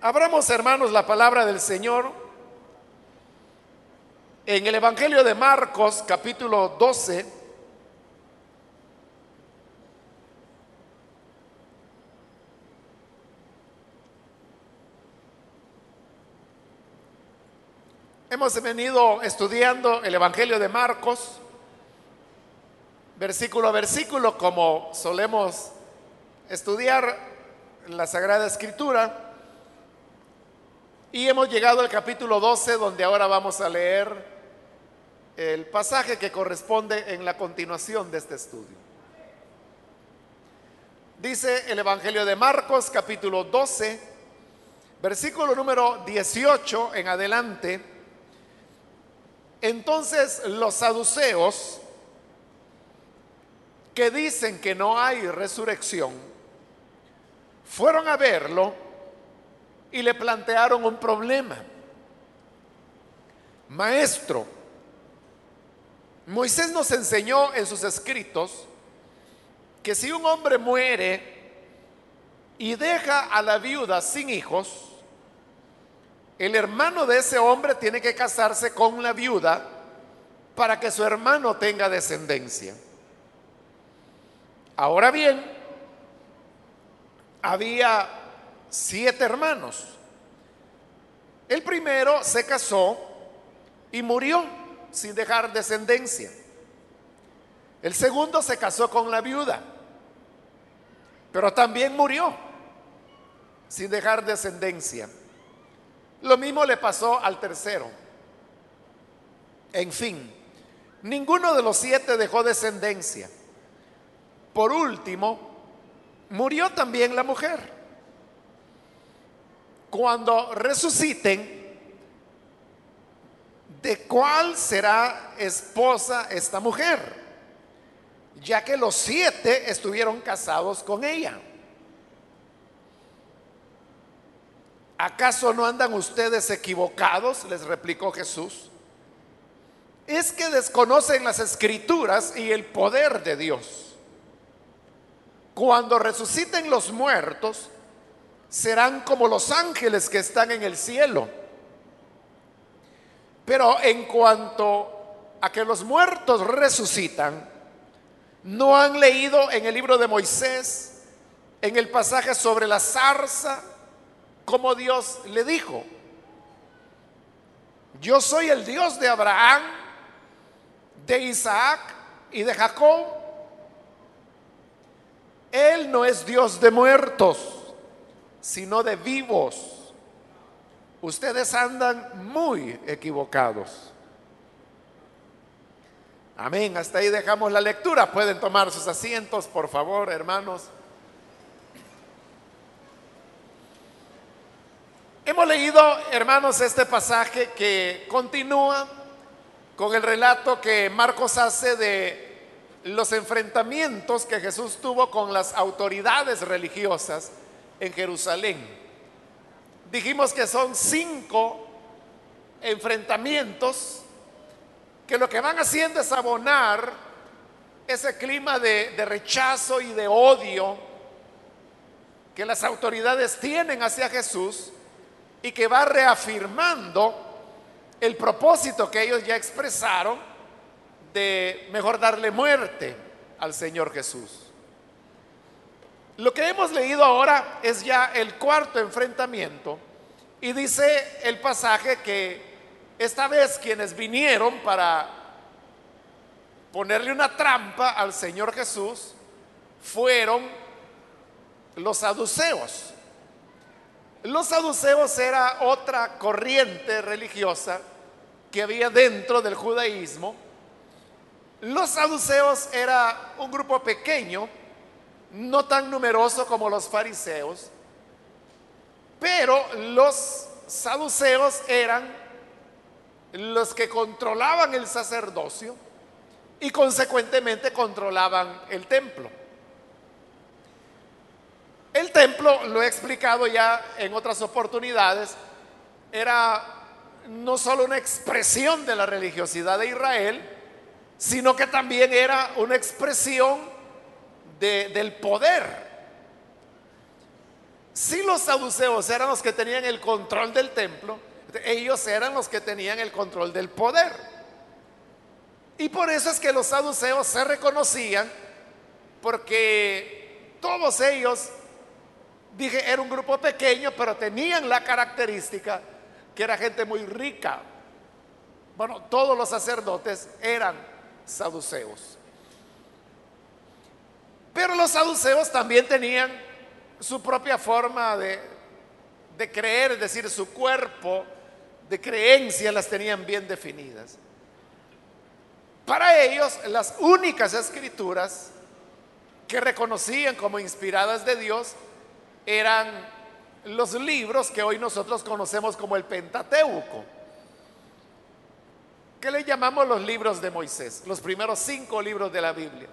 Abramos, hermanos, la palabra del Señor en el Evangelio de Marcos, capítulo 12. Hemos venido estudiando el Evangelio de Marcos, versículo a versículo, como solemos estudiar la Sagrada Escritura. Y hemos llegado al capítulo 12, donde ahora vamos a leer el pasaje que corresponde en la continuación de este estudio. Dice el Evangelio de Marcos, capítulo 12, versículo número 18 en adelante. Entonces los saduceos, que dicen que no hay resurrección, fueron a verlo y le plantearon un problema. Maestro, Moisés nos enseñó en sus escritos que si un hombre muere y deja a la viuda sin hijos, el hermano de ese hombre tiene que casarse con la viuda para que su hermano tenga descendencia. Ahora bien, había siete hermanos. El primero se casó y murió sin dejar descendencia. El segundo se casó con la viuda, pero también murió sin dejar descendencia. Lo mismo le pasó al tercero. En fin, ninguno de los siete dejó descendencia. Por último, murió también la mujer. Cuando resuciten, ¿de cuál será esposa esta mujer? Ya que los siete estuvieron casados con ella. ¿Acaso no andan ustedes equivocados? Les replicó Jesús. Es que desconocen las escrituras y el poder de Dios. Cuando resuciten los muertos, serán como los ángeles que están en el cielo. Pero en cuanto a que los muertos resucitan, no han leído en el libro de Moisés, en el pasaje sobre la zarza, como Dios le dijo, yo soy el Dios de Abraham, de Isaac y de Jacob. Él no es Dios de muertos, sino de vivos. Ustedes andan muy equivocados. Amén. Hasta ahí dejamos la lectura. Pueden tomar sus asientos, por favor, hermanos. Hemos leído, hermanos, este pasaje que continúa con el relato que Marcos hace de los enfrentamientos que Jesús tuvo con las autoridades religiosas en Jerusalén. Dijimos que son cinco enfrentamientos que lo que van haciendo es abonar ese clima de, rechazo y de odio que las autoridades tienen hacia Jesús y que va reafirmando el propósito que ellos ya expresaron de mejor darle muerte al Señor Jesús. Lo que hemos leído ahora es ya el cuarto enfrentamiento y dice el pasaje que esta vez quienes vinieron para ponerle una trampa al Señor Jesús fueron los saduceos. Los saduceos era otra corriente religiosa que había dentro del judaísmo. Los saduceos era un grupo pequeño, no tan numeroso como los fariseos, pero los saduceos eran los que controlaban el sacerdocio y consecuentemente controlaban el templo. El templo, lo he explicado ya en otras oportunidades, era no solo una expresión de la religiosidad de Israel, sino que también era una expresión del poder. si los saduceos eran los que tenían el control del templo, ellos eran los que tenían el control del poder. Y por eso es que los saduceos se reconocían, porque todos ellos, dije, era un grupo pequeño, pero tenían la característica que era gente muy rica. Bueno, todos los sacerdotes eran saduceos. Pero los saduceos también tenían su propia forma de, de creer, es decir, su cuerpo de creencia las tenían bien definidas. Para ellos, las únicas escrituras que reconocían como inspiradas de Dios eran los libros que hoy nosotros conocemos como el Pentateuco, que le llamamos los libros de Moisés, los primeros cinco libros de la Biblia.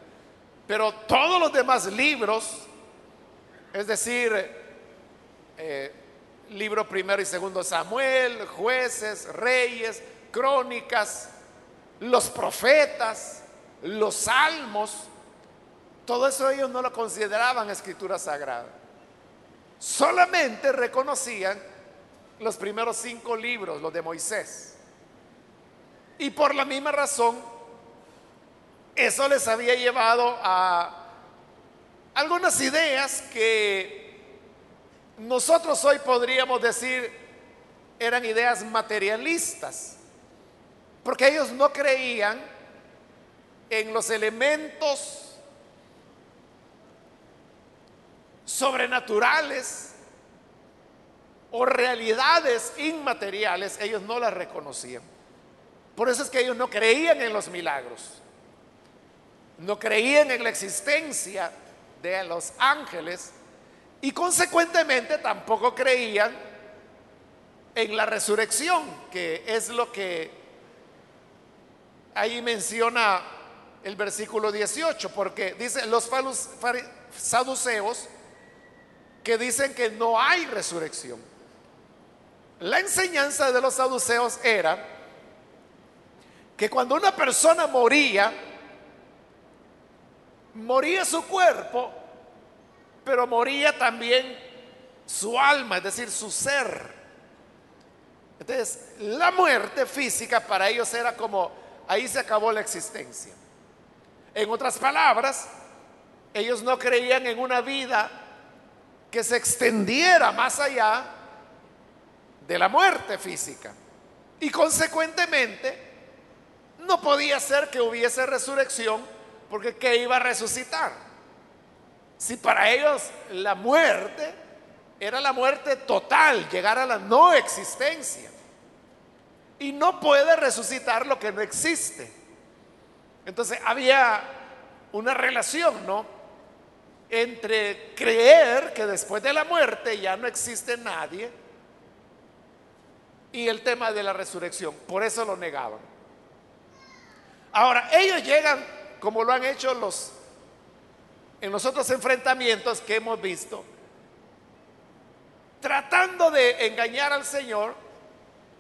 Pero todos los demás libros, es decir, eh, libro primero y segundo Samuel, jueces, reyes, crónicas, los profetas, los salmos, todo eso ellos no lo consideraban escritura sagrada. Solamente reconocían los primeros cinco libros, los de Moisés. Y por la misma razón, eso les había llevado a algunas ideas que nosotros hoy podríamos decir eran ideas materialistas, porque ellos no creían en los elementos sobrenaturales o realidades inmateriales, ellos no las reconocían. Por eso es que ellos no creían en los milagros no creían en la existencia de los ángeles y consecuentemente tampoco creían en la resurrección, que es lo que ahí menciona el versículo 18, porque dice los saduceos que dicen que no hay resurrección. La enseñanza de los saduceos era que cuando una persona moría, moría su cuerpo, pero moría también su alma, es decir, su ser. Entonces, la muerte física para ellos era como, ahí se acabó la existencia. En otras palabras, ellos no creían en una vida que se extendiera más allá de la muerte física. Y consecuentemente, no podía ser que hubiese resurrección porque ¿qué iba a resucitar? Si para ellos la muerte era la muerte total, llegar a la no existencia. Y no puede resucitar lo que no existe. Entonces había una relación, ¿no? Entre creer que después de la muerte ya no existe nadie y el tema de la resurrección. Por eso lo negaban. Ahora, ellos llegan como lo han hecho los en los otros enfrentamientos que hemos visto, tratando de engañar al Señor,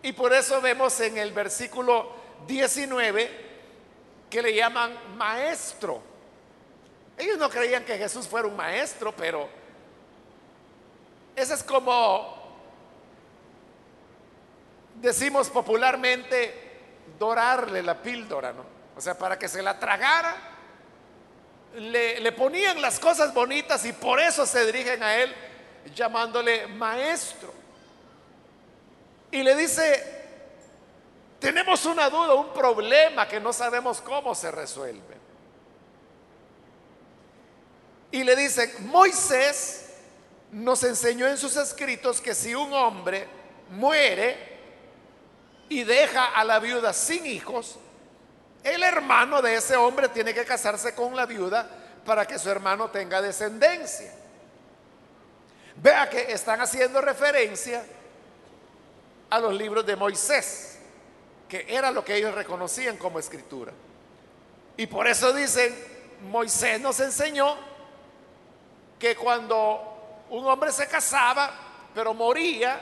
y por eso vemos en el versículo 19 que le llaman maestro. Ellos no creían que Jesús fuera un maestro, pero eso es como decimos popularmente dorarle la píldora, ¿no? O sea, para que se la tragara, le, ponían las cosas bonitas y por eso se dirigen a él llamándole maestro. Y le dice, tenemos una duda, un problema que no sabemos cómo se resuelve. Y le dice, Moisés nos enseñó en sus escritos que si un hombre muere y deja a la viuda sin hijos, el hermano de ese hombre tiene que casarse con la viuda para que su hermano tenga descendencia. Vea que están haciendo referencia a los libros de Moisés, que era lo que ellos reconocían como escritura. Y por eso dicen, Moisés nos enseñó que cuando un hombre se casaba, pero moría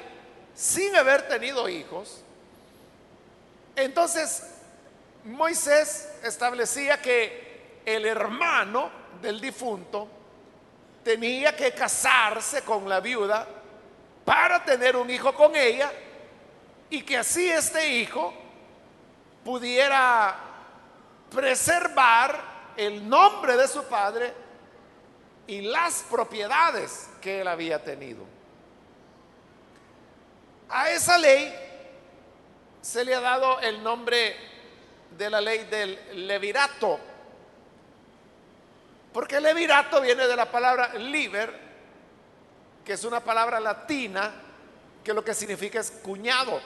sin haber tenido hijos, entonces Moisés establecía que el hermano del difunto tenía que casarse con la viuda para tener un hijo con ella y que así este hijo pudiera preservar el nombre de su padre y las propiedades que él había tenido. A esa ley se le ha dado el nombre de la ley del levirato, porque levirato viene de la palabra liber, que es una palabra latina que lo que significa es cuñado.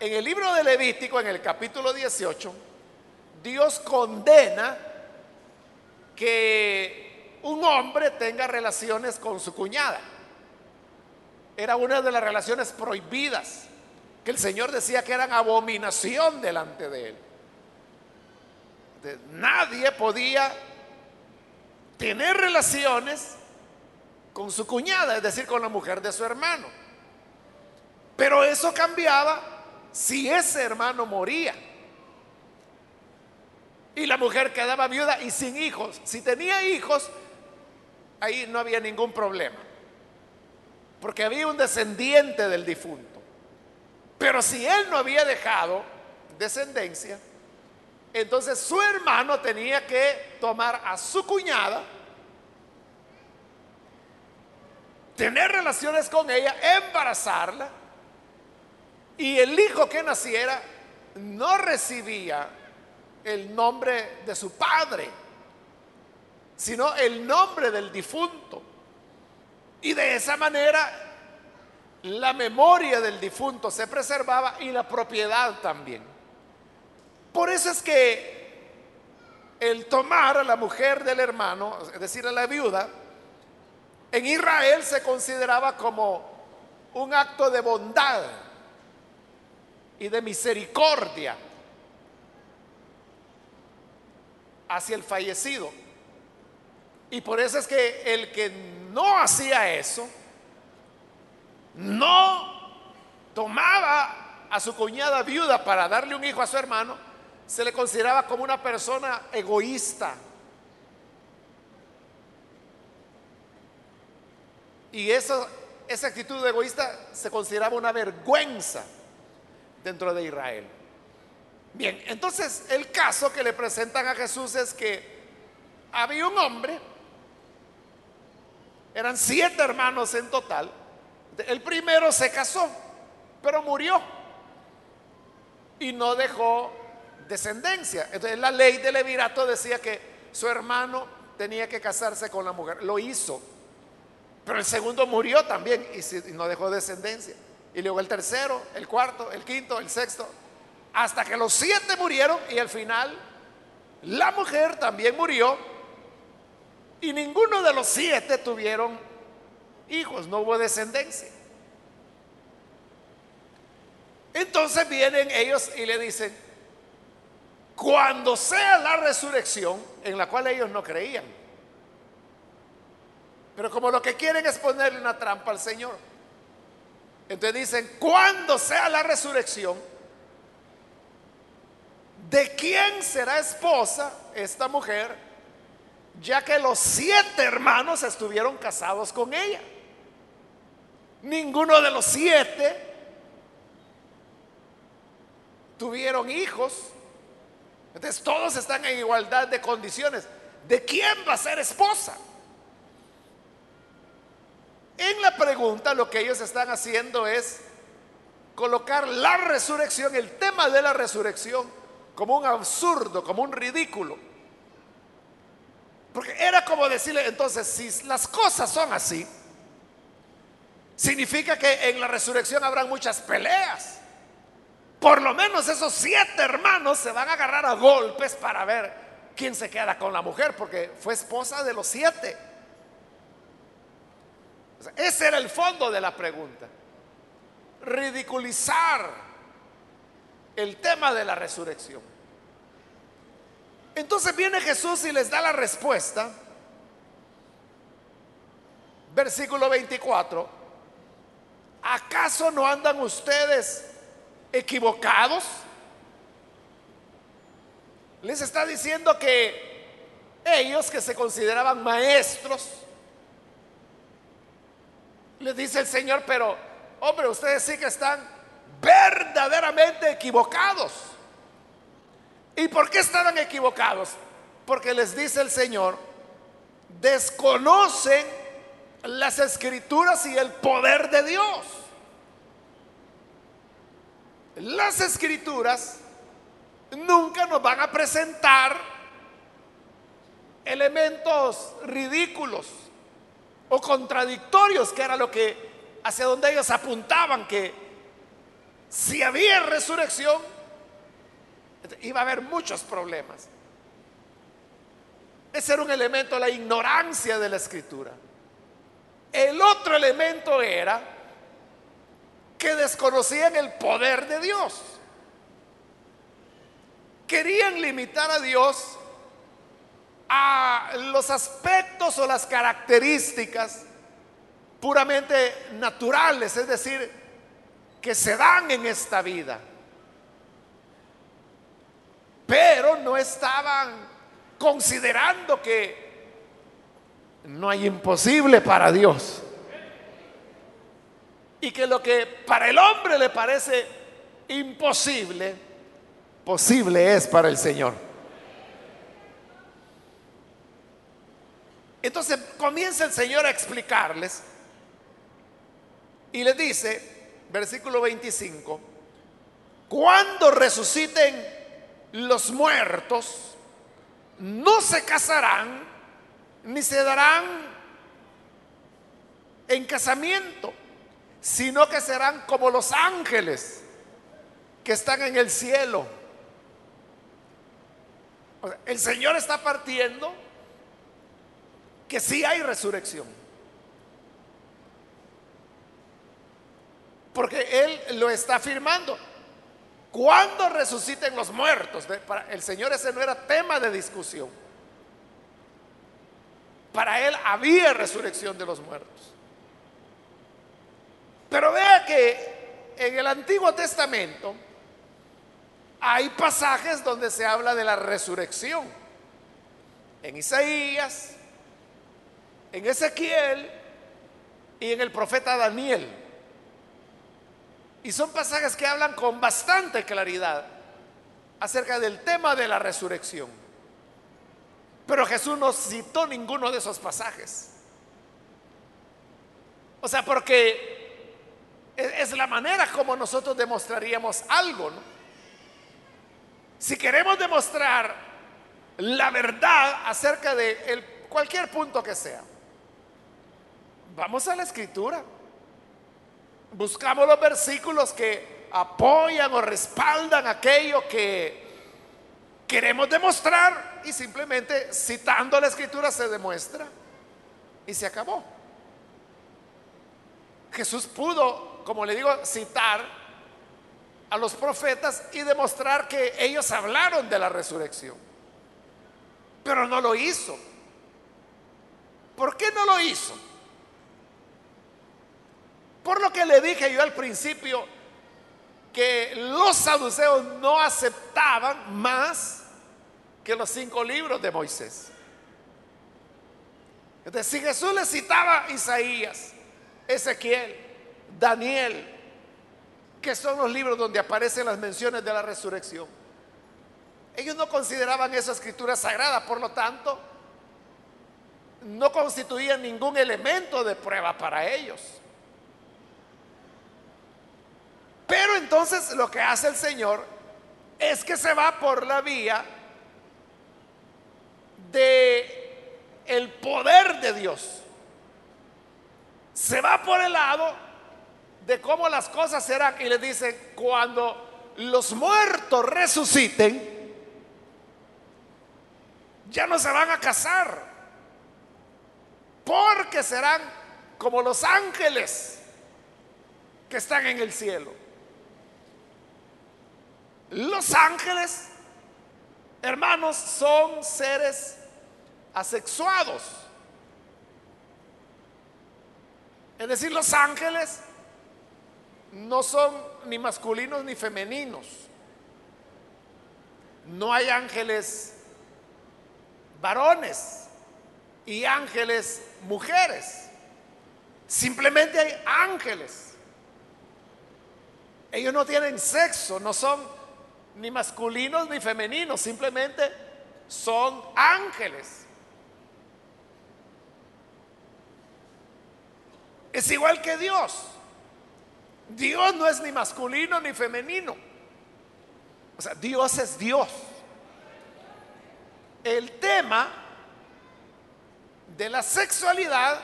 En el libro de Levítico, en el capítulo 18, Dios condena que un hombre tenga relaciones con su cuñada. Era una de las relaciones prohibidas, que el Señor decía que eran abominación delante de él. Nadie podía tener relaciones con su cuñada, es decir, con la mujer de su hermano. Pero eso cambiaba si ese hermano moría y la mujer quedaba viuda y sin hijos, si tenía hijos, ahí no había ningún problema, porque había un descendiente del difunto. Pero si él no había dejado descendencia, entonces su hermano tenía que tomar a su cuñada, tener relaciones con ella, embarazarla, y el hijo que naciera no recibía el nombre de su padre, sino el nombre del difunto. Y de esa manera la memoria del difunto se preservaba y la propiedad también. Por eso es que el tomar a la mujer del hermano, es decir, a la viuda, en Israel se consideraba como un acto de bondad y de misericordia hacia el fallecido. Y por eso es que el que no hacía eso, no tomaba a su cuñada viuda para darle un hijo a su hermano, se le consideraba como una persona egoísta. Y esa actitud egoísta se consideraba una vergüenza dentro de Israel. Bien, entonces el caso que le presentan a Jesús es que había un hombre, eran siete hermanos en total, el primero se casó, pero murió. Y no dejó descendencia. Entonces la ley del levirato decía que su hermano tenía que casarse con la mujer, lo hizo, pero el segundo murió también y no dejó descendencia. Y luego el tercero, el cuarto, el quinto, el sexto, hasta que los siete murieron y al final la mujer también murió. Y ninguno de los siete tuvieron hijos, no hubo descendencia. Entonces vienen ellos y le dicen, cuando sea la resurrección, en la cual ellos no creían, pero como lo que quieren es ponerle una trampa al Señor, entonces dicen, cuando sea la resurrección, ¿de quién será esposa esta mujer? Ya que los siete hermanos estuvieron casados con ella. Ninguno de los siete tuvieron hijos. Entonces todos están en igualdad de condiciones. ¿De quién va a ser esposa? En la pregunta lo que ellos están haciendo es colocar la resurrección, el tema de la resurrección, como un absurdo, como un ridículo. Porque era como decirle, entonces, si las cosas son así, significa que en la resurrección habrán muchas peleas. Por lo menos esos siete hermanos se van a agarrar a golpes para ver quién se queda con la mujer, porque fue esposa de los siete. Ese era el fondo de la pregunta. Ridiculizar el tema de la resurrección. Entonces viene Jesús y les da la respuesta. Versículo 24. ¿Acaso no andan ustedes equivocados? Les está diciendo que ellos que se consideraban maestros, les dice el Señor, pero hombre, ustedes sí que están verdaderamente equivocados. ¿Y por qué estaban equivocados? Porque les dice el Señor, desconocen las escrituras y el poder de Dios. Las escrituras nunca nos van a presentar elementos ridículos o contradictorios, que era lo que hacia donde ellos apuntaban, que si había resurrección, iba a haber muchos problemas. Ese era un elemento, la ignorancia de la escritura. El otro elemento era que desconocían el poder de Dios. Querían limitar a Dios a los aspectos o las características puramente naturales, es decir, que se dan en esta vida. Pero no estaban considerando que no hay imposible para Dios. Y que lo que para el hombre le parece imposible, posible es para el Señor. Entonces comienza el Señor a explicarles y les dice, versículo 25, cuando resuciten los muertos, no se casarán ni se darán en casamiento, sino que serán como los ángeles que están en el cielo. el Señor está partiendo que sí hay resurrección. Porque Él lo está afirmando. Cuando resuciten los muertos? El Señor ese no era tema de discusión. Para él había resurrección de los muertos. Pero vea que en el Antiguo Testamento hay pasajes donde se habla de la resurrección. En Isaías, en Ezequiel y en el profeta Daniel. Y son pasajes que hablan con bastante claridad acerca del tema de la resurrección. Pero Jesús no citó ninguno de esos pasajes. O sea, porque es la manera como nosotros demostraríamos algo. ¿no? Si queremos demostrar la verdad acerca de cualquier punto que sea, vamos a la escritura. Buscamos los versículos que apoyan o respaldan aquello que queremos demostrar y simplemente citando la escritura se demuestra y se acabó. Jesús pudo, como le digo, citar a los profetas y demostrar que ellos hablaron de la resurrección. Pero no lo hizo. ¿Por qué no lo hizo? Por lo que le dije yo al principio, que los saduceos no aceptaban más que los cinco libros de Moisés. Entonces, si Jesús le citaba Isaías, Ezequiel, Daniel, que son los libros donde aparecen las menciones de la resurrección, ellos no consideraban esa escritura sagrada, por lo tanto, no constituían ningún elemento de prueba para ellos. Pero entonces lo que hace el Señor es que se va por la vía de el poder de Dios. Se va por el lado de cómo las cosas serán y le dice, cuando los muertos resuciten, ya no se van a casar, porque serán como los ángeles que están en el cielo. Los ángeles, hermanos, son seres asexuados. Es decir, los ángeles no son ni masculinos ni femeninos. No hay ángeles varones y ángeles mujeres. Simplemente hay ángeles. Ellos no tienen sexo, no son ni masculinos ni femeninos, simplemente son ángeles. Es igual que Dios. Dios no es ni masculino ni femenino. O sea, Dios es Dios. El tema de la sexualidad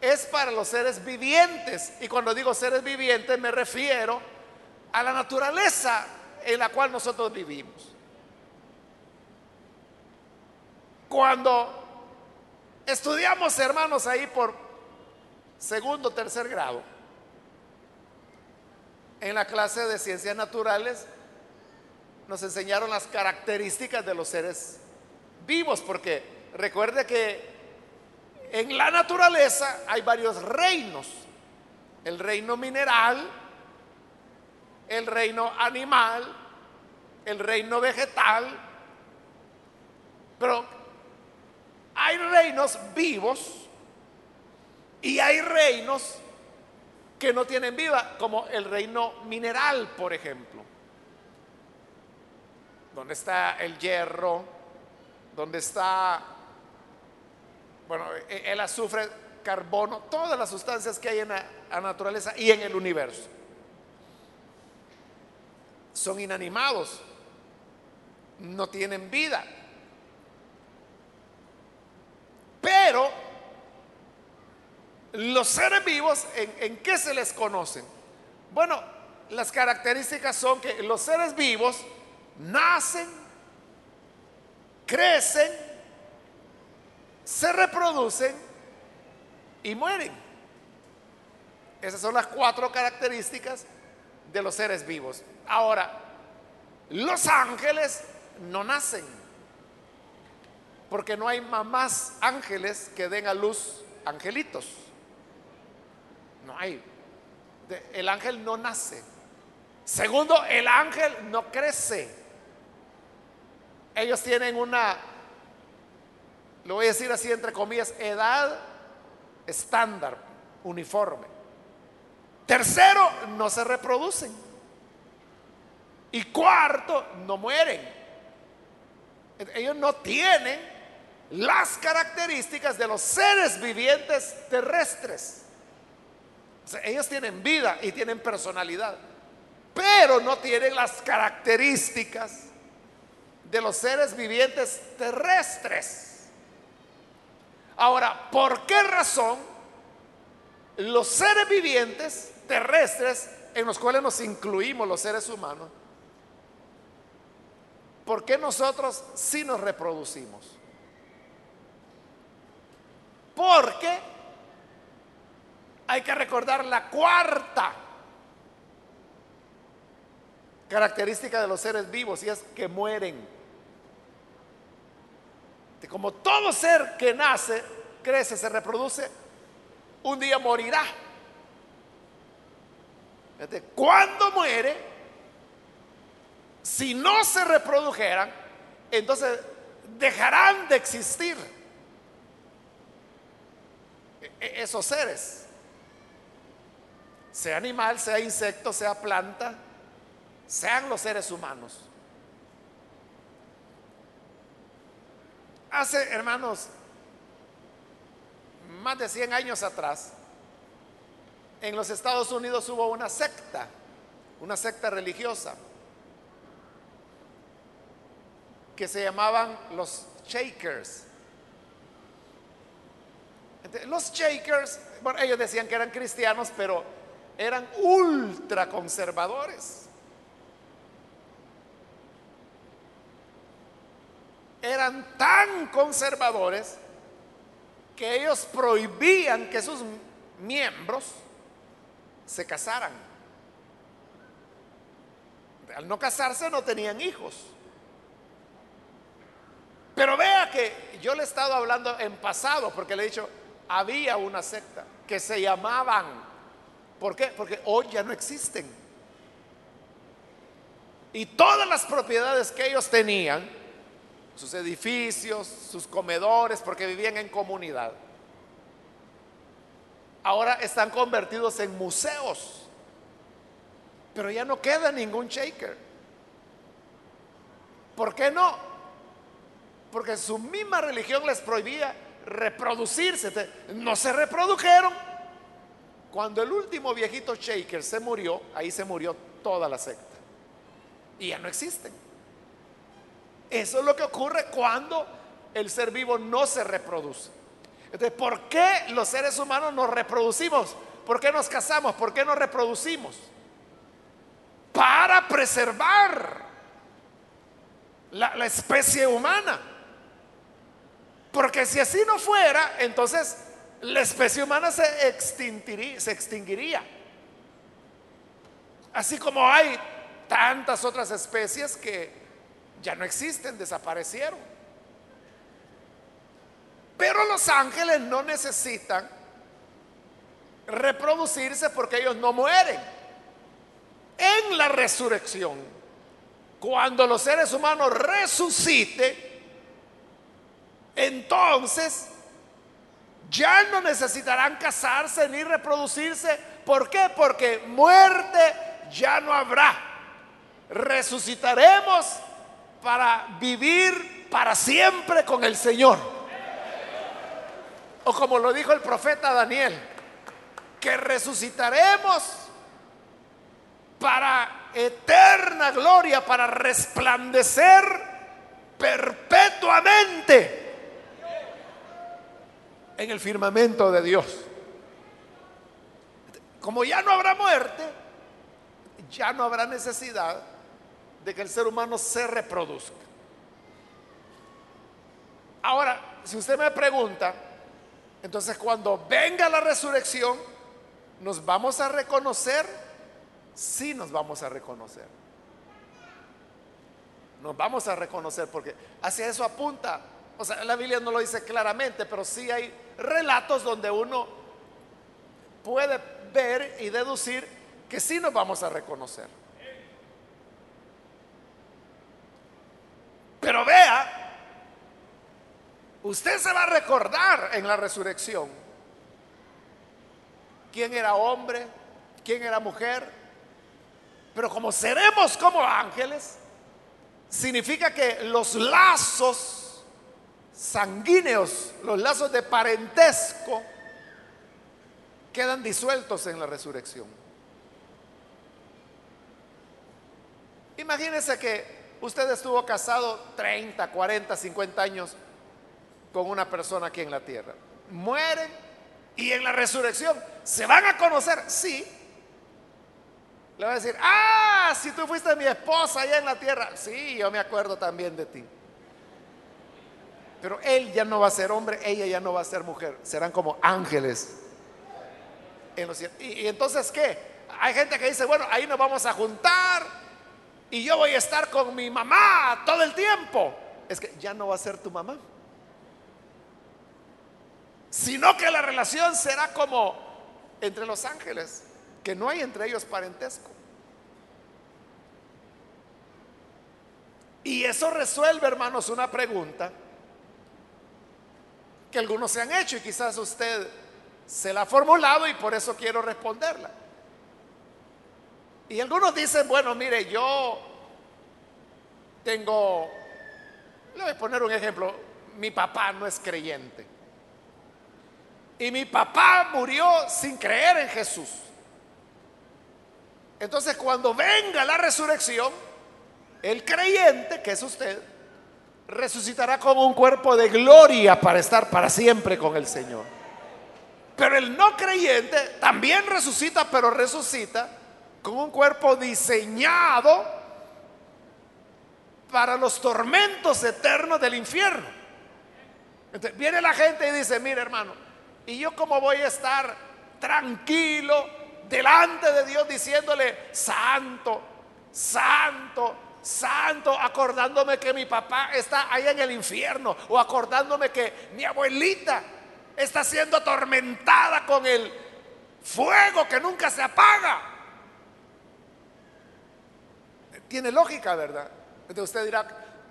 es para los seres vivientes. Y cuando digo seres vivientes me refiero a la naturaleza en la cual nosotros vivimos. Cuando estudiamos, hermanos, ahí por segundo, tercer grado, en la clase de ciencias naturales, nos enseñaron las características de los seres vivos, porque recuerde que en la naturaleza hay varios reinos. El reino mineral, el reino animal, el reino vegetal, pero hay reinos vivos y hay reinos que no tienen vida, como el reino mineral, por ejemplo, donde está el hierro, donde está, bueno, e-, el azufre, carbono, todas las sustancias que hay en la naturaleza y en el universo. Son inanimados, no tienen vida. Pero los seres vivos, ¿en, qué se les conocen? Bueno, las características son que los seres vivos nacen, crecen, se reproducen y mueren. Esas son las cuatro características de los seres vivos. Ahora, los ángeles no nacen, porque no hay mamás ángeles que den a luz angelitos. No hay. El ángel no nace. Segundo, el ángel no crece. Ellos tienen una, lo voy a decir así entre comillas, edad estándar, uniforme. Tercero, no se reproducen. Y cuarto, no mueren. Ellos no tienen las características de los seres vivientes terrestres. Ellos tienen vida y tienen personalidad, pero no tienen las características de los seres vivientes terrestres. Ahora, ¿por qué razón los seres vivientes terrestres, en los cuales nos incluimos los seres humanos, ¿por qué nosotros sí nos reproducimos? Porque hay que recordar la cuarta característica de los seres vivos y es que mueren. como todo ser que nace, crece, se reproduce, un día morirá. Cuando muere, si no se reprodujeran, entonces dejarán de existir e-, e-, esos seres. Sea animal, sea insecto, sea planta, sean los seres humanos. Hace, hermanos, más de 100 años atrás, en los Estados Unidos hubo una secta, una secta religiosa que se llamaban los Shakers. Los Shakers, bueno, ellos decían que eran cristianos, pero eran ultra conservadores. Eran tan conservadores que ellos prohibían que sus miembros se casaran. Al no casarse no tenían hijos. Pero vea que yo le he estado hablando en pasado, porque le he dicho, había una secta que se llamaban, ¿por qué? Porque hoy ya no existen. Y todas las propiedades que ellos tenían sus edificios, sus comedores, porque vivían en comunidad. Ahora están convertidos en museos, pero ya no queda ningún shaker. ¿Por qué no? Porque su misma religión les prohibía reproducirse. No se reprodujeron. Cuando el último viejito shaker se murió, ahí se murió toda la secta. Y ya no existen. Eso es lo que ocurre cuando el ser vivo no se reproduce. Entonces, ¿por qué los seres humanos nos reproducimos? ¿Por qué nos casamos? ¿Por qué nos reproducimos? Para preservar la, especie humana. Porque si así no fuera, entonces la especie humana se extinguiría. Así como hay tantas otras especies que ya no existen, desaparecieron. Pero los ángeles no necesitan reproducirse porque ellos no mueren. En la resurrección, cuando los seres humanos resuciten, entonces ya no necesitarán casarse ni reproducirse. ¿Por qué? Porque muerte ya no habrá. Resucitaremos para vivir para siempre con el Señor. O como lo dijo el profeta Daniel, que resucitaremos para eterna gloria, para resplandecer perpetuamente en el firmamento de Dios. Como ya no habrá muerte, ya no habrá necesidad de que el ser humano se reproduzca. Ahora, si usted me pregunta, entonces cuando venga la resurrección, ¿nos vamos a reconocer? Sí nos vamos a reconocer. Nos vamos a reconocer porque hacia eso apunta. O sea, la Biblia no lo dice claramente, pero sí hay relatos donde uno puede ver y deducir que sí nos vamos a reconocer. Pero vea, usted se va a recordar en la resurrección quién era hombre, quién era mujer. Pero como seremos como ángeles, significa que los lazos sanguíneos, los lazos de parentesco, quedan disueltos en la resurrección. Imagínense que Usted estuvo casado 30, 40, 50 años con una persona aquí en la tierra. Mueren y en la resurrección se van a conocer, sí. Le va a decir, ah, si tú fuiste mi esposa allá en la tierra, sí, yo me acuerdo también de ti. Pero él ya no va a ser hombre, ella ya no va a ser mujer, serán como ángeles. y, y entonces, ¿qué? Hay gente que dice, bueno, ahí nos vamos a juntar y yo voy a estar con mi mamá todo el tiempo, es que ya no va a ser tu mamá. Sino que la relación será como entre los ángeles, que no hay entre ellos parentesco. Y eso resuelve, hermanos, una pregunta que algunos se han hecho y quizás usted se la ha formulado y por eso quiero responderla. Y algunos dicen, bueno, mire, yo tengo, le voy a poner un ejemplo, mi papá no es creyente. Y mi papá murió sin creer en Jesús. Entonces cuando venga la resurrección, el creyente, que es usted, resucitará con un cuerpo de gloria para estar para siempre con el Señor. Pero el no creyente también resucita, pero resucita con un cuerpo diseñado para los tormentos eternos del infierno. Entonces, viene la gente y dice, mire hermano, ¿y yo cómo voy a estar tranquilo delante de Dios diciéndole, santo, santo, santo, acordándome que mi papá está ahí en el infierno o acordándome que mi abuelita está siendo atormentada con el fuego que nunca se apaga? Tiene lógica, ¿verdad? Entonces usted dirá,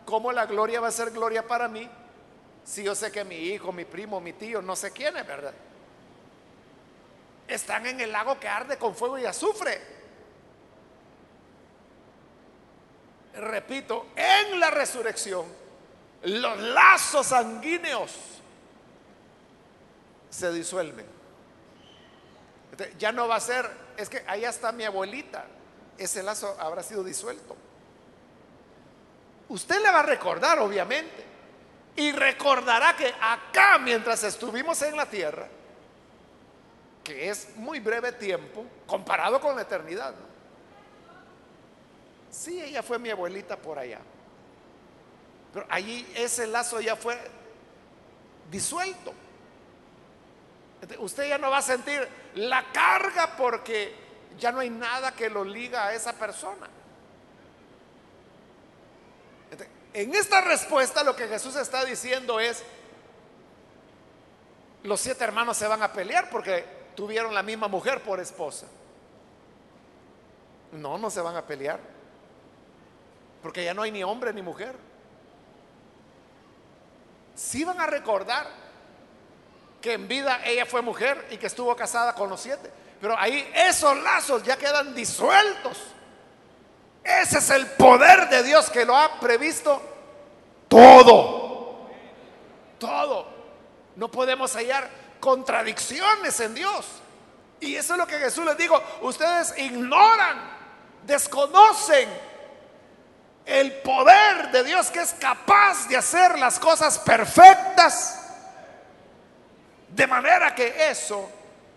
¿cómo la gloria va a ser gloria para mí? Si yo sé que mi hijo, mi primo, mi tío, no sé quién es, ¿verdad? Están en el lago que arde con fuego y azufre. Repito, en la resurrección, los lazos sanguíneos se disuelven. Ya no va a ser, es que allá está mi abuelita, ese lazo habrá sido disuelto. Usted le va a recordar, obviamente, y recordará que acá, mientras estuvimos en la tierra, que es muy breve tiempo comparado con la eternidad. Sí, ella fue mi abuelita por allá. Pero allí ese lazo ya fue disuelto. Usted ya no va a sentir la carga porque ya no hay nada que lo liga a esa persona. En esta respuesta lo que Jesús está diciendo es, los siete hermanos se van a pelear porque tuvieron la misma mujer por esposa. No, no se van a pelear. Porque ya no hay ni hombre ni mujer. Sí van a recordar que en vida ella fue mujer y que estuvo casada con los siete. Pero ahí esos lazos ya quedan disueltos. Ese es el poder de Dios que lo ha previsto todo. Todo. No podemos hallar contradicciones en Dios. Y eso es lo que Jesús les dijo. Ustedes ignoran, desconocen el poder de Dios que es capaz de hacer las cosas perfectas. De manera que eso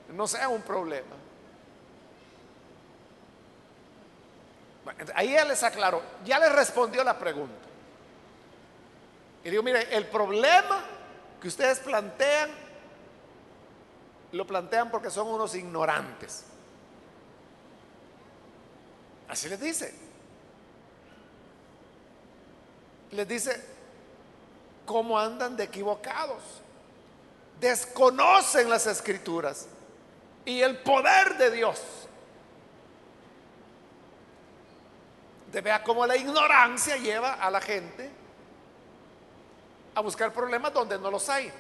no sea un problema. Ahí él les aclaró, ya les respondió la pregunta. Y digo, mire, el problema que ustedes plantean, lo plantean porque son unos ignorantes. Así les dice. Les dice, ¿cómo andan de equivocados? Desconocen las escrituras y el poder de Dios. De vea cómo la ignorancia lleva a la gente a buscar problemas donde no los hay.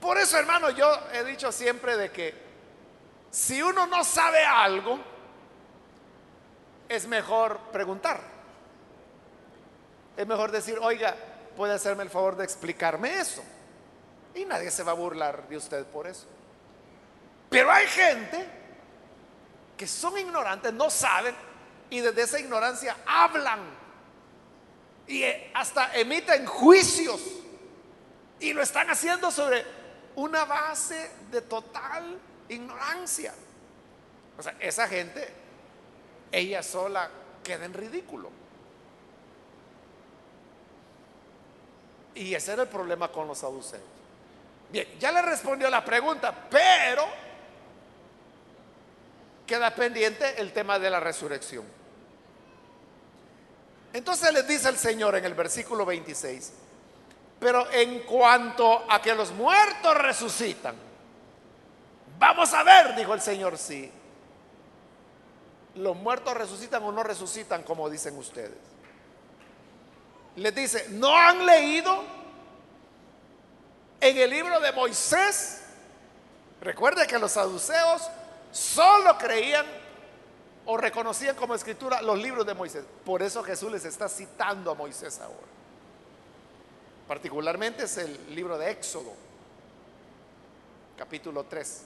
Por eso, hermano, yo he dicho siempre de que si uno no sabe algo, es mejor preguntar. Es mejor decir, oiga, puede hacerme el favor de explicarme eso. Y nadie se va a burlar de usted por eso. Pero hay gente que son ignorantes, no saben, y desde esa ignorancia hablan. Y eh, hasta emiten juicios. Y lo están haciendo sobre una base de total ignorancia. O sea, esa gente, ella sola queda en ridículo. Y ese era el problema con los saduceos. Bien, ya le respondió la pregunta, pero queda pendiente el tema de la resurrección. Entonces les dice el Señor en el versículo 26, pero en cuanto a que los muertos resucitan, vamos a ver, dijo el Señor, sí. Los muertos resucitan o no resucitan, como dicen ustedes. Les dice, ¿no han leído en el libro de Moisés? Recuerde que los saduceos solo creían o reconocían como escritura los libros de Moisés. Por eso Jesús les está citando a Moisés ahora. Particularmente es el libro de Éxodo, capítulo 3.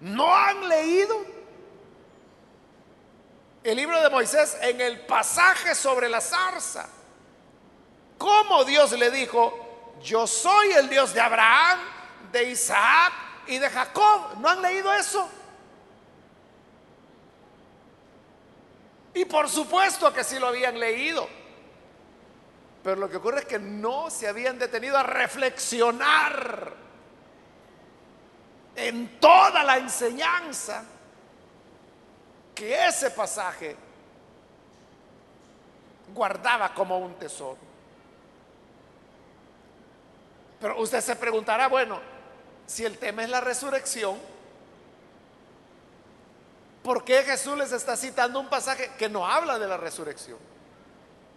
¿No han leído el libro de Moisés en el pasaje sobre la zarza? ¿Cómo Dios le dijo, yo soy el Dios de Abraham, de Isaac y de Jacob? ¿No han leído eso? Y por supuesto que sí lo habían leído. Pero lo que ocurre es que no se habían detenido a reflexionar en toda la enseñanza que ese pasaje guardaba como un tesoro. Pero usted se preguntará, bueno, si el tema es la resurrección, ¿por qué Jesús les está citando un pasaje que no habla de la resurrección?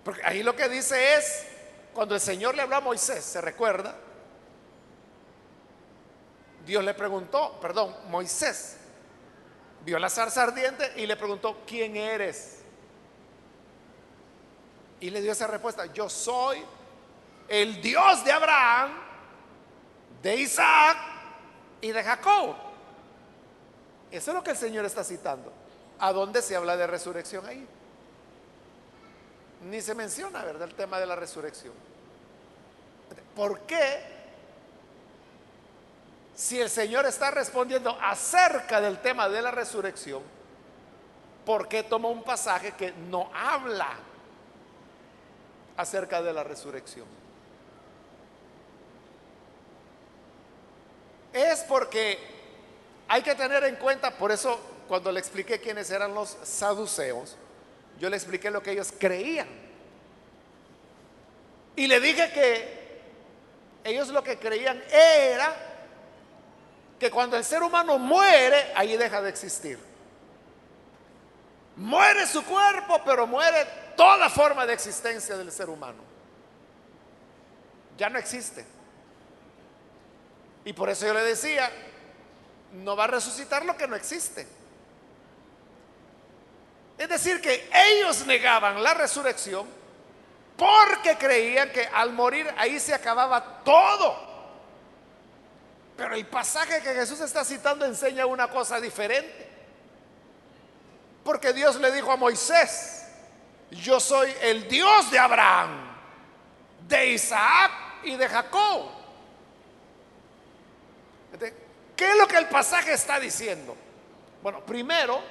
Porque ahí lo que dice es, cuando el Señor le habló a Moisés, ¿se recuerda? Dios le preguntó, perdón, Moisés vio la zarza ardiente y le preguntó, ¿quién eres? Y le dio esa respuesta, yo soy el Dios de Abraham, de Isaac y de Jacob. Eso es lo que el Señor está citando. ¿A dónde se habla de resurrección ahí? Ni se menciona, ¿verdad? El tema de la resurrección. ¿Por qué? Si el Señor está respondiendo acerca del tema de la resurrección, ¿por qué toma un pasaje que no habla acerca de la resurrección? Es porque hay que tener en cuenta, por eso cuando le expliqué quiénes eran los saduceos, yo le expliqué lo que ellos creían. Y le dije que ellos lo que creían era que cuando el ser humano muere, ahí deja de existir. Muere su cuerpo, pero muere toda forma de existencia del ser humano. Ya no existe. Y por eso yo le decía, no va a resucitar lo que no existe. Es decir, que ellos negaban la resurrección porque creían que al morir ahí se acababa todo. Pero el pasaje que Jesús está citando enseña una cosa diferente. Porque Dios le dijo a Moisés, yo soy el Dios de Abraham, de Isaac y de Jacob. ¿Qué es lo que el pasaje está diciendo? Bueno, primero,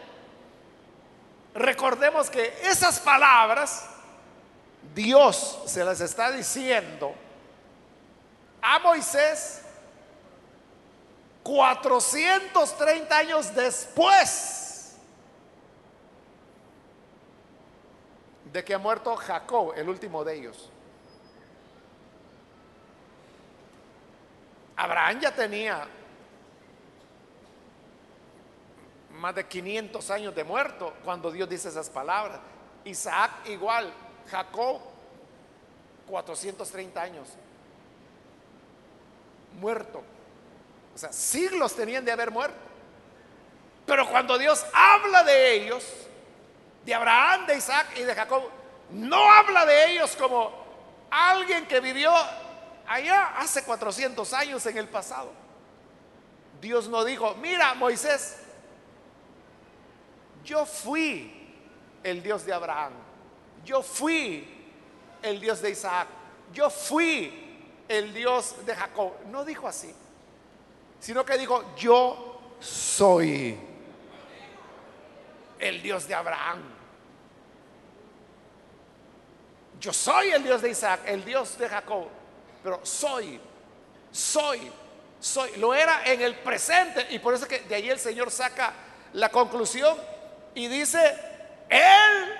recordemos que esas palabras Dios se las está diciendo a Moisés 430 años después de que ha muerto Jacob, el último de ellos. Abraham ya tenía más de 500 años de muerto cuando Dios dice esas palabras. Isaac igual, Jacob 430 años muerto. O sea, siglos tenían de haber muerto. Pero cuando Dios habla de ellos, de Abraham, de Isaac y de Jacob, no habla de ellos como alguien que vivió allá hace 400 años en el pasado. Dios no dijo, mira Moisés, yo fui el Dios de Abraham. Yo fui el Dios de Isaac. Yo fui el Dios de Jacob. No dijo así, sino que dijo, yo soy el Dios de Abraham. Yo soy el Dios de Isaac, el Dios de Jacob. Pero soy, soy, soy. Lo era en el presente. Y por eso que de ahí el Señor saca la conclusión y dice, Él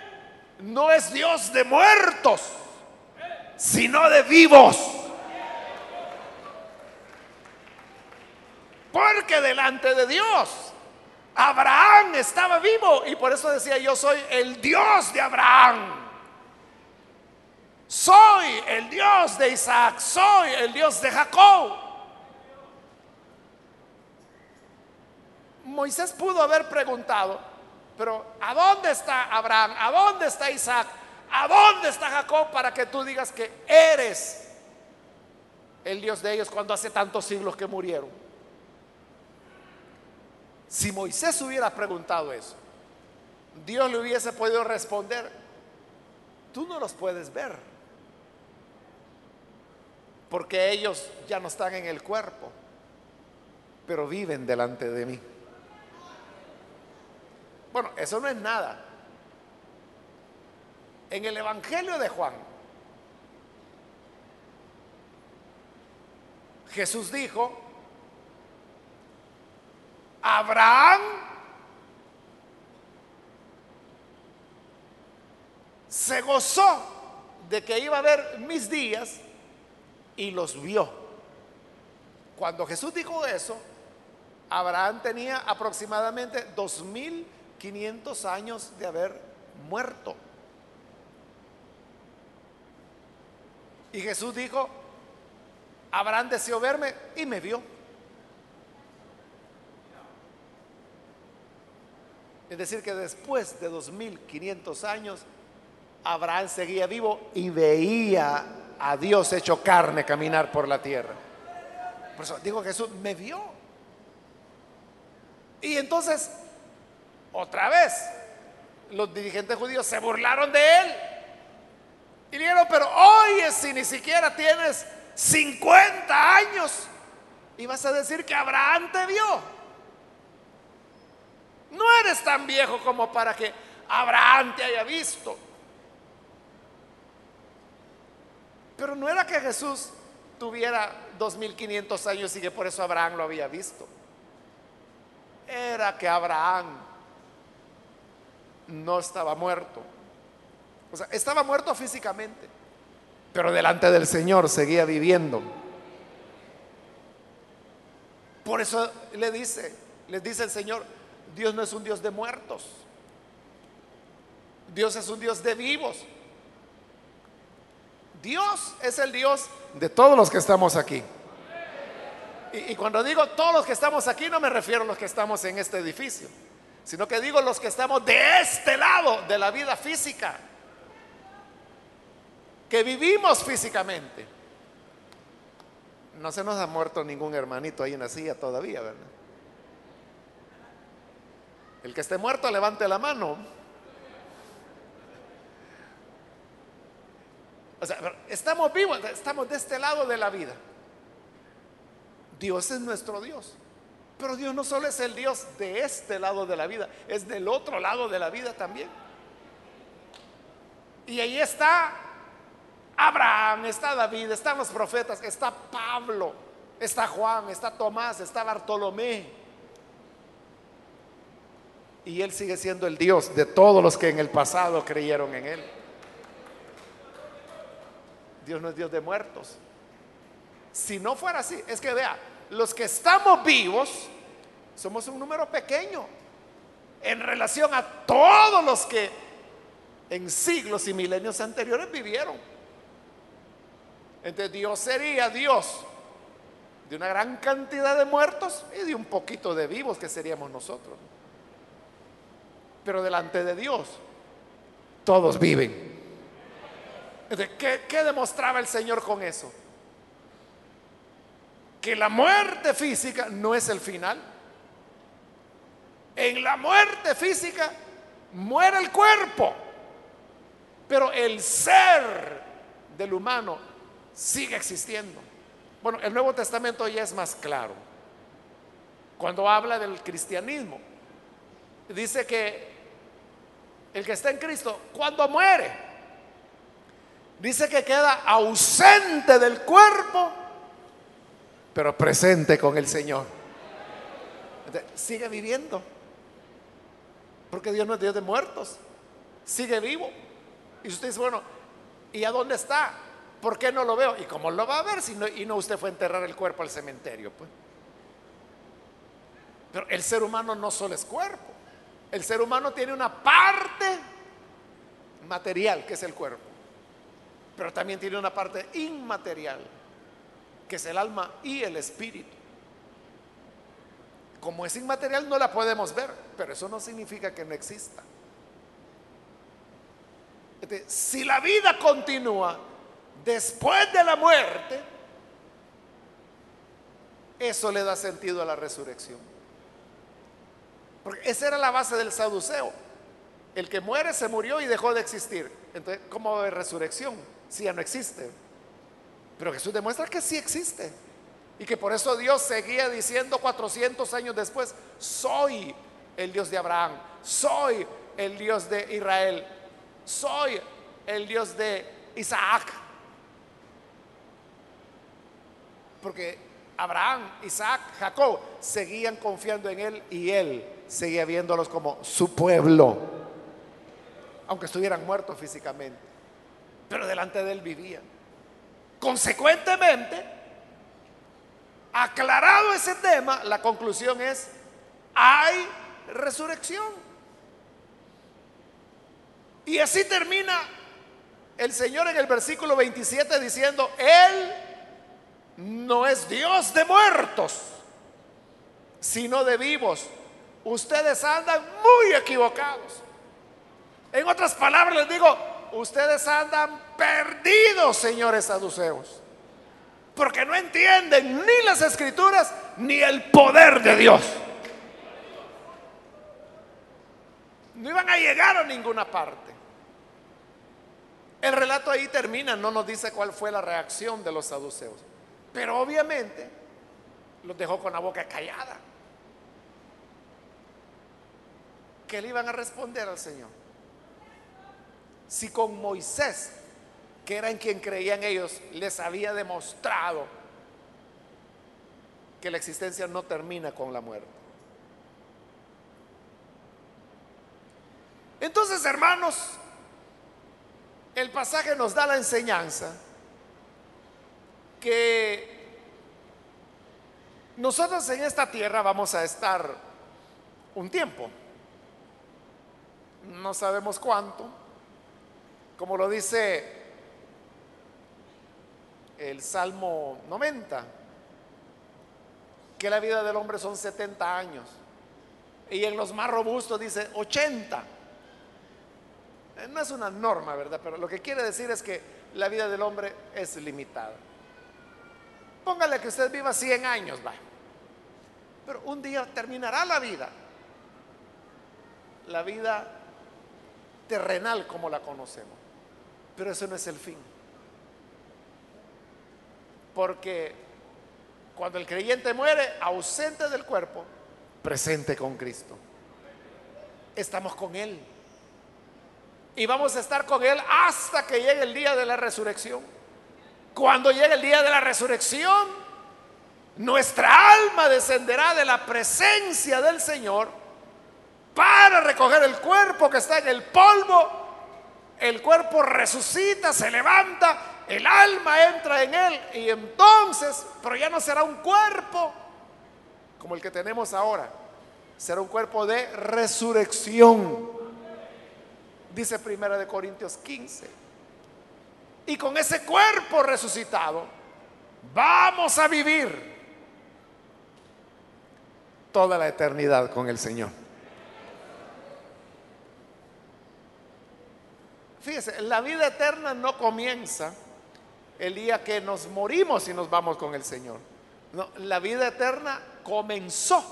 no es Dios de muertos, sino de vivos. Porque delante de Dios, Abraham estaba vivo y por eso decía, yo soy el Dios de Abraham. Soy el Dios de Isaac, soy el Dios de Jacob. Moisés pudo haber preguntado, pero ¿a dónde está Abraham? ¿A dónde está Isaac? ¿A dónde está Jacob para que tú digas que eres el Dios de ellos cuando hace tantos siglos que murieron? Si Moisés hubiera preguntado eso, Dios le hubiese podido responder, tú no los puedes ver, porque ellos ya no están en el cuerpo, pero viven delante de mí. Bueno, eso no es nada. En el Evangelio de Juan, Jesús dijo, Abraham se gozó de que iba a ver mis días y los vio. Cuando Jesús dijo eso, Abraham tenía aproximadamente dos mil 500 años de haber muerto. Y Jesús dijo, Abraham deseó verme y me vio. Es decir, que después de 2500 años, Abraham seguía vivo y veía a Dios hecho carne caminar por la tierra. Por eso digo Jesús, me vio. Y entonces, otra vez, los dirigentes judíos se burlaron de él. Y dijeron, pero oye, si ni siquiera tienes 50 años, y vas a decir que Abraham te vio. No eres tan viejo como para que Abraham te haya visto. Pero no era que Jesús tuviera 2500 años y que por eso Abraham lo había visto. Era que Abraham no estaba muerto. O sea, estaba muerto físicamente, pero delante del Señor seguía viviendo. Por eso le dice, les dice el Señor, Dios no es un Dios de muertos. Dios es un Dios de vivos. Dios es el Dios de todos los que estamos aquí. Y, cuando digo todos los que estamos aquí, no me refiero a los que estamos en este edificio, sino que digo los que estamos de este lado de la vida física, que vivimos físicamente. No se nos ha muerto ningún hermanito ahí en la silla todavía, ¿verdad? El que esté muerto, levante la mano. O sea, estamos vivos, estamos de este lado de la vida. Dios es nuestro Dios. Pero Dios no solo es el Dios de este lado de la vida, es del otro lado de la vida también. Y ahí está Abraham, está David, están los profetas, está Pablo, está Juan, está Tomás, está Bartolomé. Y Él sigue siendo el Dios de todos los que en el pasado creyeron en Él. Dios no es Dios de muertos. Si no fuera así, es que vea, los que estamos vivos somos un número pequeño en relación a todos los que en siglos y milenios anteriores vivieron. Entonces Dios sería Dios de una gran cantidad de muertos y de un poquito de vivos que seríamos nosotros. Pero delante de Dios, todos viven. ¿Qué, ¿Qué demostraba el Señor con eso? Que la muerte física no es el final. En la muerte física muere el cuerpo, pero el ser del humano sigue existiendo. Bueno, el Nuevo Testamento ya es más claro. Cuando habla del cristianismo, dice que el que está en Cristo, cuando muere, dice que queda ausente del cuerpo, pero presente con el Señor. sigue viviendo. Porque Dios no es Dios de muertos. Sigue vivo. Y usted dice, bueno, ¿y a dónde está? ¿Por qué no lo veo? ¿Y cómo lo va a ver si no, y usted fue a enterrar el cuerpo al cementerio? Pues? Pero el ser humano no solo es cuerpo. El ser humano tiene una parte material, que es el cuerpo, pero también tiene una parte inmaterial, que es el alma y el espíritu. Como es inmaterial no la podemos ver, pero eso no significa que no exista. si la vida continúa después de la muerte, eso le da sentido a la resurrección. Porque esa era la base del saduceo. El que muere se murió y dejó de existir. Entonces, ¿cómo va a haber resurrección si ya no existe? Pero Jesús demuestra que sí existe. Y que por eso Dios seguía diciendo 400 años después, soy el Dios de Abraham, soy el Dios de Israel, soy el Dios de Isaac. Porque Abraham, Isaac, Jacob seguían confiando en él y él seguía viéndolos como su pueblo, aunque estuvieran muertos físicamente, pero delante de él vivían. Consecuentemente, aclarado ese tema, la conclusión es, hay resurrección. Y así termina el Señor en el versículo 27 diciendo, Él no es Dios de muertos, sino de vivos. Ustedes andan muy equivocados. En otras palabras les digo, ustedes andan perdidos, señores saduceos, porque no entienden ni las escrituras ni el poder de Dios. No iban a llegar a ninguna parte. El relato ahí termina, no nos dice cuál fue la reacción de los saduceos, pero obviamente los dejó con la boca callada. ¿Qué le iban a responder al Señor? Si con Moisés, que era en quien creían ellos, les había demostrado que la existencia no termina con la muerte. Entonces, hermanos, el pasaje nos da la enseñanza que nosotros en esta tierra vamos a estar un tiempo. No sabemos cuánto. Como lo dice el Salmo 90, que la vida del hombre son 70 años. Y en los más robustos dice 80. Eh, no es una norma, ¿verdad? Pero lo que quiere decir es que la vida del hombre es limitada. Póngale que usted viva 100 años, va. Pero un día terminará la vida. La vida terrenal como la conocemos. Pero eso no es el fin. Porque cuando el creyente muere, ausente del cuerpo, presente con Cristo. Estamos con Él y vamos a estar con Él hasta que llegue el día de la resurrección. Cuando llegue el día de la resurrección, nuestra alma descenderá de la presencia del Señor para recoger el cuerpo que está en el polvo. El cuerpo resucita, se levanta, el alma entra en él y entonces, pero ya no será un cuerpo como el que tenemos ahora, será un cuerpo de resurrección dice Primera de Corintios 15. Y con ese cuerpo resucitado vamos a vivir toda la eternidad con el Señor. Fíjese, la vida eterna no comienza el día que nos morimos y nos vamos con el Señor. No, la vida eterna comenzó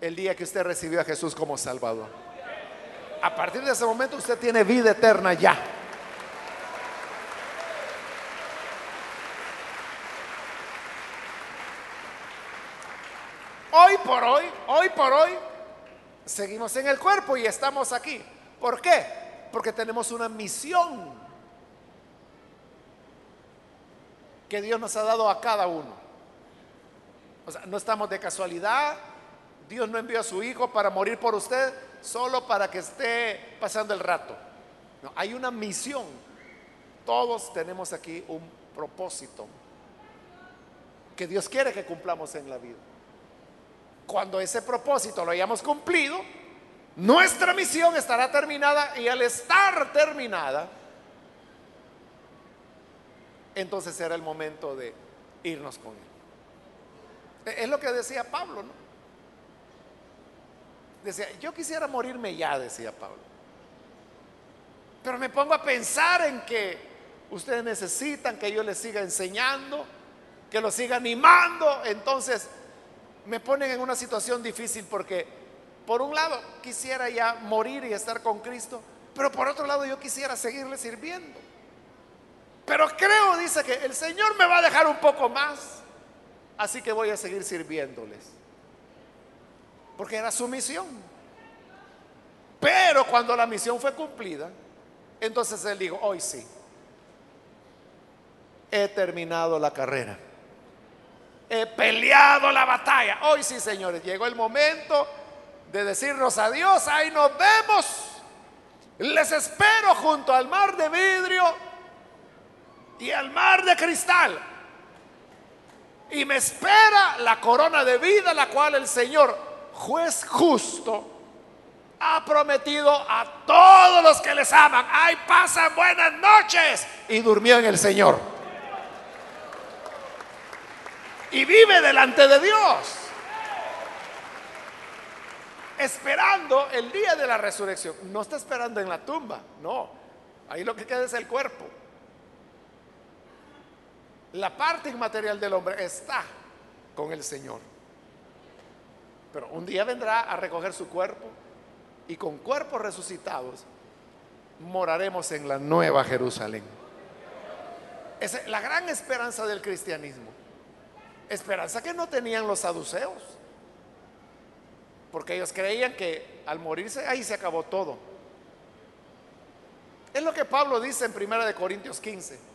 el día que usted recibió a Jesús como Salvador a partir de ese momento usted tiene vida eterna ya. Hoy por hoy, hoy por hoy, seguimos en el cuerpo y estamos aquí. ¿Por qué? Porque tenemos una misión que Dios nos ha dado a cada uno. O sea, no estamos de casualidad. Dios no envió a su Hijo para morir por usted solo para que esté pasando el rato. No, hay una misión. Todos tenemos aquí un propósito que Dios quiere que cumplamos en la vida. Cuando ese propósito lo hayamos cumplido, nuestra misión estará terminada y al estar terminada, entonces será el momento de irnos con Él. Es lo que decía Pablo, ¿no? Decía, yo quisiera morirme ya, decía Pablo. Pero me pongo a pensar en que ustedes necesitan que yo les siga enseñando, que los siga animando. Entonces me ponen en una situación difícil porque por un lado quisiera ya morir y estar con Cristo, pero por otro lado yo quisiera seguirle sirviendo. Pero creo, dice que el Señor me va a dejar un poco más, así que voy a seguir sirviéndoles porque era su misión. Pero cuando la misión fue cumplida, entonces él dijo, hoy sí, he terminado la carrera. He peleado la batalla. Hoy sí, señores, llegó el momento de decirnos adiós. Ahí nos vemos. Les espero junto al mar de vidrio y al mar de cristal. Y me espera la corona de vida, la cual el Señor juez justo, ha prometido a todos los que les aman, ay, pasan buenas noches. Y durmió en el Señor. Y vive delante de Dios. Esperando el día de la resurrección. No está esperando en la tumba, no. Ahí lo que queda es el cuerpo. La parte inmaterial del hombre está con el Señor. Pero un día vendrá a recoger su cuerpo y con cuerpos resucitados moraremos en la nueva Jerusalén. Es la gran esperanza del cristianismo. Esperanza que no tenían los saduceos. Porque ellos creían que al morirse ahí se acabó todo. Es lo que Pablo dice en 1 Corintios 15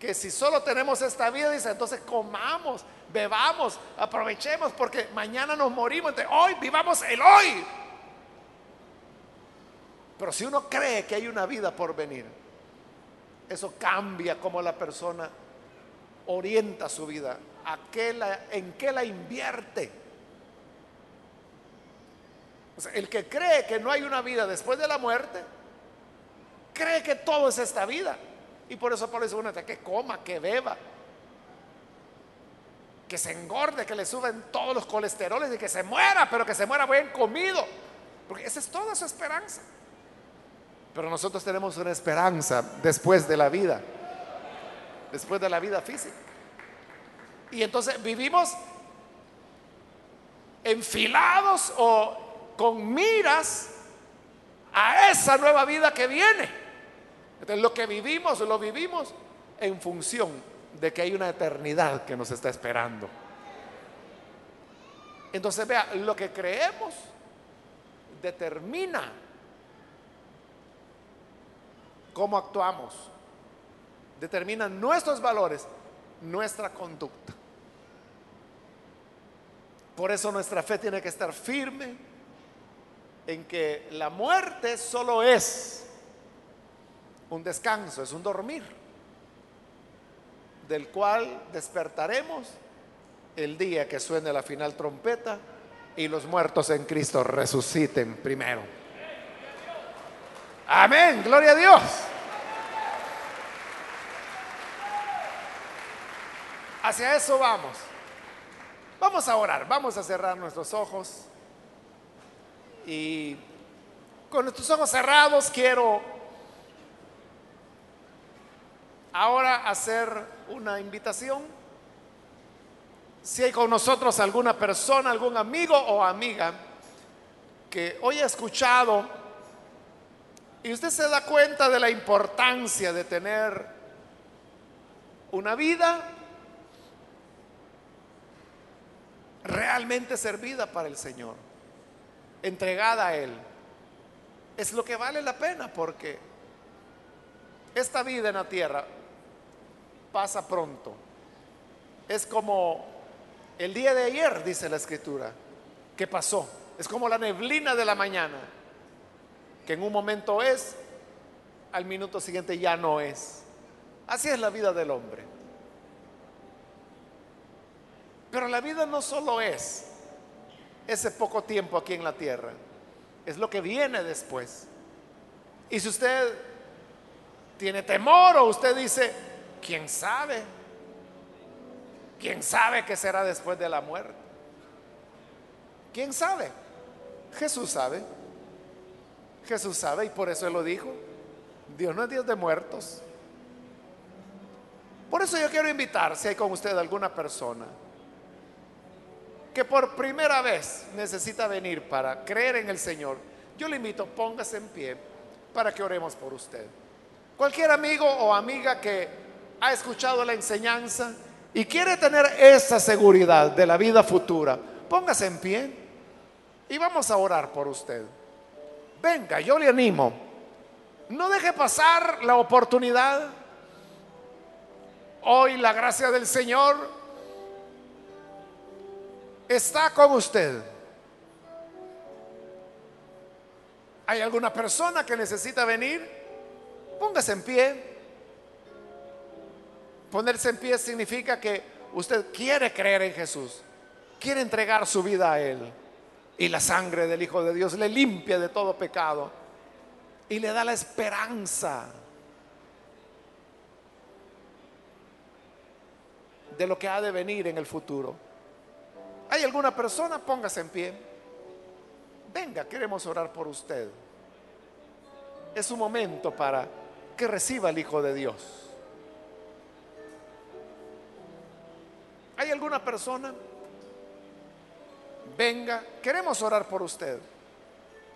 que si solo tenemos esta vida, dice, entonces comamos, bebamos, aprovechemos, porque mañana nos morimos, entonces hoy vivamos el hoy. Pero si uno cree que hay una vida por venir, eso cambia como la persona orienta su vida, en qué la invierte. El que cree que no hay una vida después de la muerte, cree que todo es esta vida. Y por eso Pablo dice, que coma, que beba, que se engorde, que le suben todos los colesteroles y que se muera, pero que se muera bien comido. Porque esa es toda su esperanza. Pero nosotros tenemos una esperanza después de la vida, después de la vida física. Y entonces vivimos enfilados o con miras a esa nueva vida que viene. Entonces lo que vivimos, lo vivimos en función de que hay una eternidad que nos está esperando. Entonces vea, lo que creemos determina cómo actuamos, determina nuestros valores, nuestra conducta. Por eso nuestra fe tiene que estar firme en que la muerte solo es un descanso, es un dormir, del cual despertaremos el día que suene la final trompeta y los muertos en Cristo resuciten primero. Amén, gloria a Dios. Hacia eso vamos. Vamos a orar, vamos a cerrar nuestros ojos. Y con nuestros ojos cerrados quiero ahora hacer una invitación. Si hay con nosotros alguna persona, algún amigo o amiga que hoy ha escuchado y usted se da cuenta de la importancia de tener una vida realmente servida para el Señor, entregada a Él, es lo que vale la pena porque esta vida en la tierra pasa pronto. Es como el día de ayer, dice la escritura, que pasó. Es como la neblina de la mañana, que en un momento es, al minuto siguiente ya no es. Así es la vida del hombre. Pero la vida no solo es ese poco tiempo aquí en la tierra, es lo que viene después. Y si usted tiene temor o usted dice, ¿Quién sabe? ¿Quién sabe qué será después de la muerte? ¿Quién sabe? Jesús sabe. Jesús sabe y por eso Él lo dijo. Dios no es Dios de muertos. Por eso yo quiero invitar, si hay con usted alguna persona que por primera vez necesita venir para creer en el Señor, yo le invito, póngase en pie para que oremos por usted. Cualquier amigo o amiga que ha escuchado la enseñanza y quiere tener esa seguridad de la vida futura, póngase en pie y vamos a orar por usted. Venga, yo le animo. No deje pasar la oportunidad. Hoy la gracia del Señor está con usted. ¿Hay alguna persona que necesita venir? Póngase en pie. Ponerse en pie significa que usted quiere creer en Jesús, quiere entregar su vida a Él. Y la sangre del Hijo de Dios le limpia de todo pecado y le da la esperanza de lo que ha de venir en el futuro. ¿Hay alguna persona? Póngase en pie. Venga, queremos orar por usted. Es un momento para que reciba el Hijo de Dios. ¿Hay alguna persona? Venga, queremos orar por usted.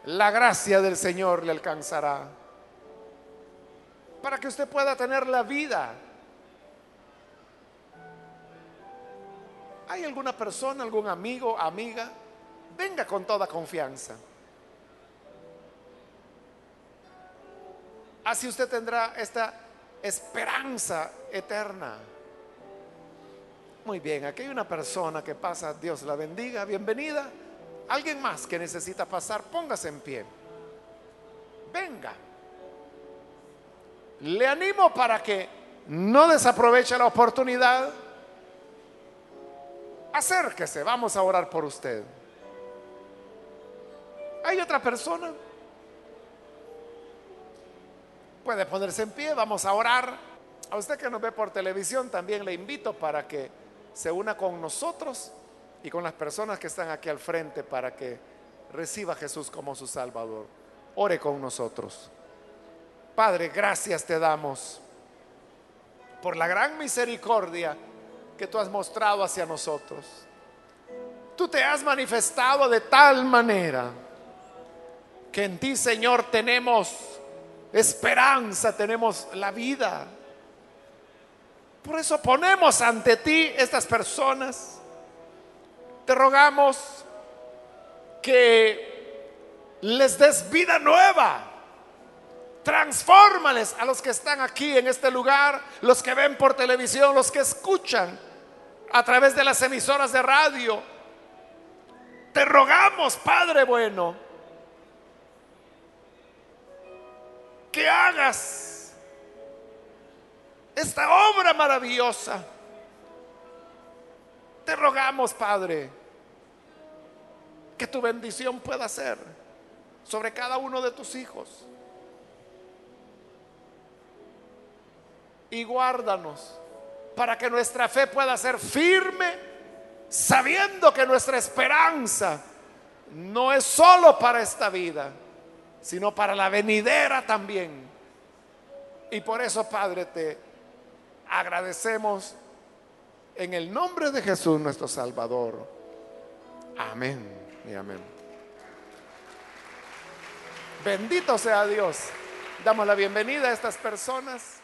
La gracia del Señor le alcanzará para que usted pueda tener la vida ¿Hay alguna persona, algún amigo, amiga? Venga con toda confianza. Así usted tendrá esta esperanza eterna. Muy bien, aquí hay una persona que pasa, Dios la bendiga, bienvenida. Alguien más que necesita pasar, póngase en pie. Venga. Le animo para que no desaproveche la oportunidad acérquese, vamos a orar por usted. ¿Hay otra persona? Puede ponerse en pie, vamos a orar. A usted que nos ve por televisión también le invito para que se una con nosotros y con las personas que están aquí al frente para que reciba a Jesús como su Salvador. Ore con nosotros. Padre, gracias te damos por la gran misericordia que tú has mostrado hacia nosotros. Tú te has manifestado de tal manera que en ti, Señor, tenemos esperanza, tenemos la vida. Por eso ponemos ante ti estas personas. Te rogamos que les des vida nueva Transfórmales a los que están aquí en este lugar, los que ven por televisión, los que escuchan a través de las emisoras de radio. Te rogamos, Padre bueno, que hagas esta obra maravillosa. Te rogamos, Padre, que tu bendición pueda ser sobre cada uno de tus hijos. Y guárdanos para que nuestra fe pueda ser firme, sabiendo que nuestra esperanza no es solo para esta vida, sino para la venidera también. Y por eso, Padre, te agradecemos en el nombre de Jesús nuestro Salvador. Amén y amén. Bendito sea Dios. Damos la bienvenida a estas personas.